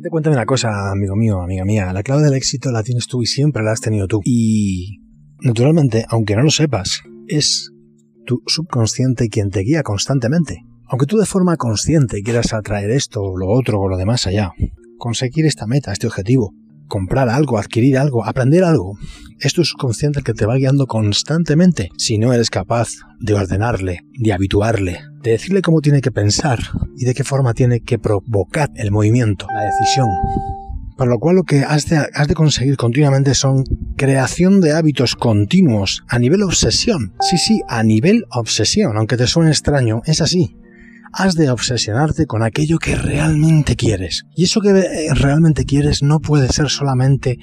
Date cuenta de una cosa, amigo mío, amiga mía. La clave del éxito la tienes tú y siempre la has tenido tú. Y, naturalmente, aunque no lo sepas, es tu subconsciente quien te guía constantemente. Aunque tú de forma consciente quieras atraer esto, o lo otro, o lo demás allá, conseguir esta meta, este objetivo, comprar algo, adquirir algo, aprender algo, es tu subconsciente el que te va guiando constantemente si no eres capaz de ordenarle, de habituarle, de decirle cómo tiene que pensar y de qué forma tiene que provocar el movimiento, la decisión. Para lo cual lo que has de, has de conseguir continuamente son creación de hábitos continuos a nivel obsesión. Sí, sí, a nivel obsesión, aunque te suene extraño, es así has de obsesionarte con aquello que realmente quieres. Y eso que eh, realmente quieres no puede ser solamente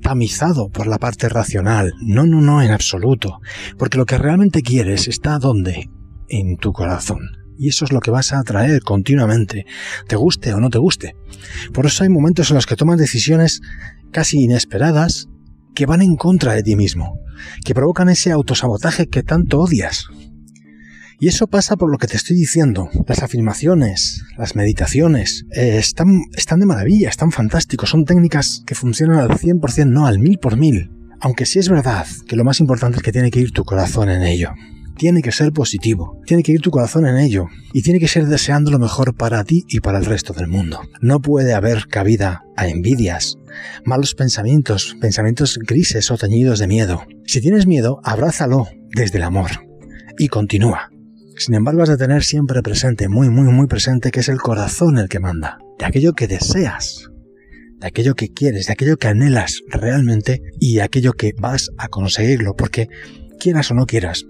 tamizado por la parte racional. No, no, no, en absoluto. Porque lo que realmente quieres está donde? En tu corazón. Y eso es lo que vas a atraer continuamente, te guste o no te guste. Por eso hay momentos en los que tomas decisiones casi inesperadas que van en contra de ti mismo, que provocan ese autosabotaje que tanto odias. Y eso pasa por lo que te estoy diciendo. Las afirmaciones, las meditaciones, eh, están, están de maravilla, están fantásticos, son técnicas que funcionan al 100%, no al mil por mil. Aunque sí es verdad que lo más importante es que tiene que ir tu corazón en ello. Tiene que ser positivo, tiene que ir tu corazón en ello y tiene que ser deseando lo mejor para ti y para el resto del mundo. No puede haber cabida a envidias, malos pensamientos, pensamientos grises o teñidos de miedo. Si tienes miedo, abrázalo desde el amor y continúa. Sin embargo, has de tener siempre presente, muy, muy, muy presente, que es el corazón el que manda, de aquello que deseas, de aquello que quieres, de aquello que anhelas realmente y de aquello que vas a conseguirlo, porque quieras o no quieras,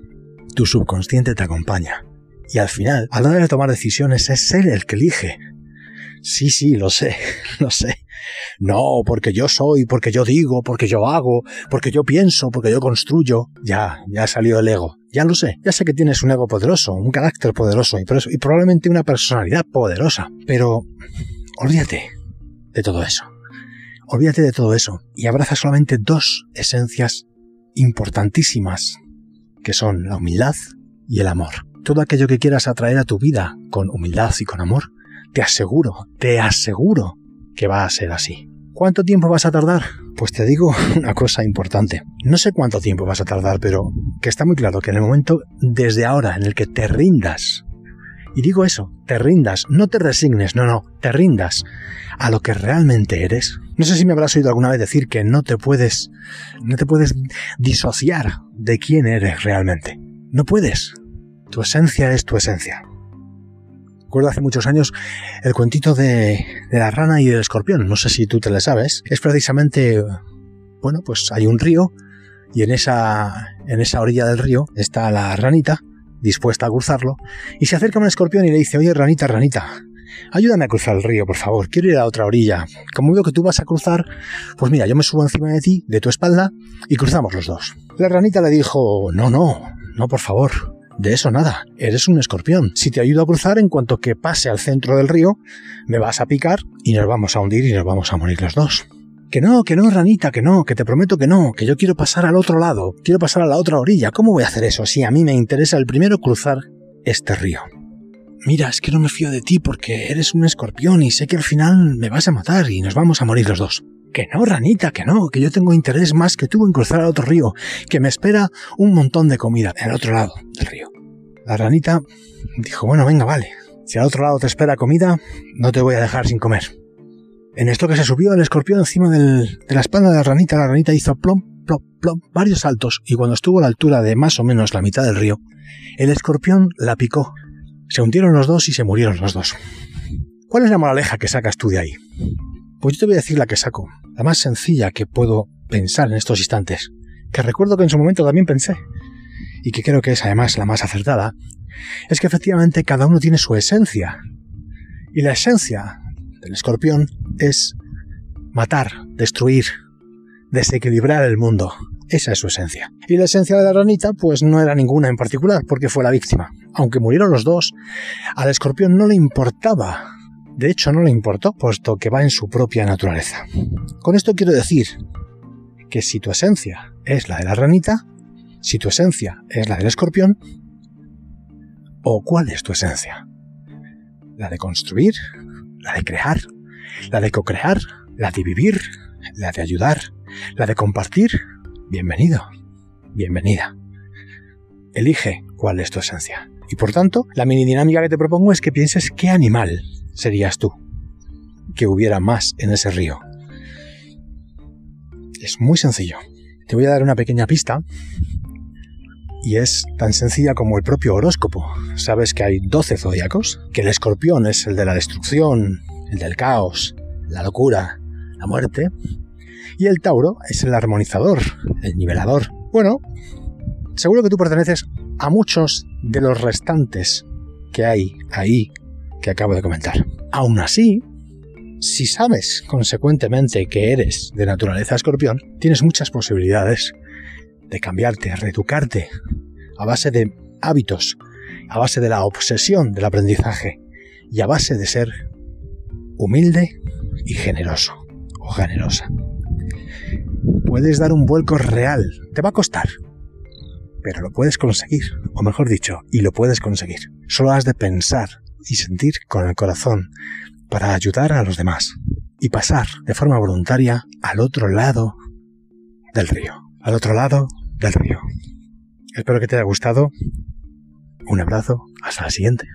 tu subconsciente te acompaña. Y al final, a la hora de tomar decisiones, es él el que elige. Sí, sí, lo sé, lo sé. No, porque yo soy, porque yo digo, porque yo hago, porque yo pienso, porque yo construyo. Ya, ya salió el ego. Ya lo sé, ya sé que tienes un ego poderoso, un carácter poderoso y, y probablemente una personalidad poderosa. Pero olvídate de todo eso. Olvídate de todo eso y abraza solamente dos esencias importantísimas, que son la humildad y el amor. Todo aquello que quieras atraer a tu vida con humildad y con amor, te aseguro, te aseguro que va a ser así. ¿Cuánto tiempo vas a tardar? Pues te digo una cosa importante. No sé cuánto tiempo vas a tardar, pero que está muy claro que en el momento desde ahora en el que te rindas, y digo eso, te rindas, no te resignes, no, no, te rindas a lo que realmente eres. No sé si me habrás oído alguna vez decir que no te puedes, no te puedes disociar de quién eres realmente. No puedes. Tu esencia es tu esencia recuerdo hace muchos años el cuentito de, la rana y el escorpión. No sé si tú te lo sabes. Es precisamente, bueno, pues hay un río y en esa, en esa orilla del río está la ranita dispuesta a cruzarlo y se acerca un escorpión y le dice, oye, ranita, ranita, ayúdame a cruzar el río, por favor, quiero ir a la otra orilla. Como veo que tú vas a cruzar, pues mira, yo me subo encima de ti, de tu espalda, y cruzamos los dos. La ranita le dijo, no, no, no, por favor, de eso nada, eres un escorpión. Si te ayudo a cruzar, en cuanto que pase al centro del río, me vas a picar y nos vamos a hundir y nos vamos a morir los dos. Que no, que no, ranita, que no, que te prometo que no, que yo quiero pasar al otro lado, quiero pasar a la otra orilla. ¿Cómo voy a hacer eso si a mí me interesa el primero cruzar este río? Mira, es que no me fío de ti porque eres un escorpión y sé que al final me vas a matar y nos vamos a morir los dos. Que no, ranita, que no, que yo tengo interés más que tú en cruzar al otro río, que me espera un montón de comida en el otro lado del río. La ranita dijo, bueno, venga, vale, si al otro lado te espera comida, no te voy a dejar sin comer. En esto que se subió el escorpión encima de la espalda de la ranita, la ranita hizo plom, plom, plom, varios saltos, y cuando estuvo a la altura de más o menos la mitad del río, el escorpión la picó. Se hundieron los dos y se murieron los dos. ¿Cuál es la moraleja que sacas tú de ahí? Pues yo te voy a decir la que saco, la más sencilla que puedo pensar en estos instantes, que recuerdo que en su momento también pensé, y que creo que es además la más acertada, es que efectivamente cada uno tiene su esencia. Y la esencia del escorpión es matar, destruir, desequilibrar el mundo. Esa es su esencia. Y la esencia de la ranita, pues no era ninguna en particular, porque fue la víctima. Aunque murieron los dos, al escorpión no le importaba de hecho, no le importó, puesto que va en su propia naturaleza. Con esto quiero decir que si tu esencia es la de la ranita, si tu esencia es la del escorpión, ¿o cuál es tu esencia? ¿La de construir? ¿La de crear? La de co-crear, la de vivir, la de ayudar, la de compartir, bienvenido, bienvenida. Elige cuál es tu esencia. Y por tanto, la mini dinámica que te propongo es que pienses qué animal serías tú, que hubiera más en ese río. Es muy sencillo. Te voy a dar una pequeña pista y es tan sencilla como el propio horóscopo. Sabes que hay 12 zodiacos, que el escorpión es el de la destrucción, el del caos, la locura, la muerte, y el Tauro es el armonizador, el nivelador. Bueno, seguro que tú perteneces a muchos de los restantes que hay ahí que acabo de comentar. Aún así, si sabes consecuentemente que eres de naturaleza escorpión, tienes muchas posibilidades de cambiarte, reeducarte a base de hábitos, a base de la obsesión del aprendizaje y a base de ser humilde y generoso o generosa. Puedes dar un vuelco real, te va a costar, pero lo puedes conseguir, o mejor dicho, y lo puedes conseguir. Solo has de pensar y sentir con el corazón para ayudar a los demás y pasar de forma voluntaria al otro lado del río, al otro lado del río. Espero que te haya gustado. Un abrazo, hasta la siguiente.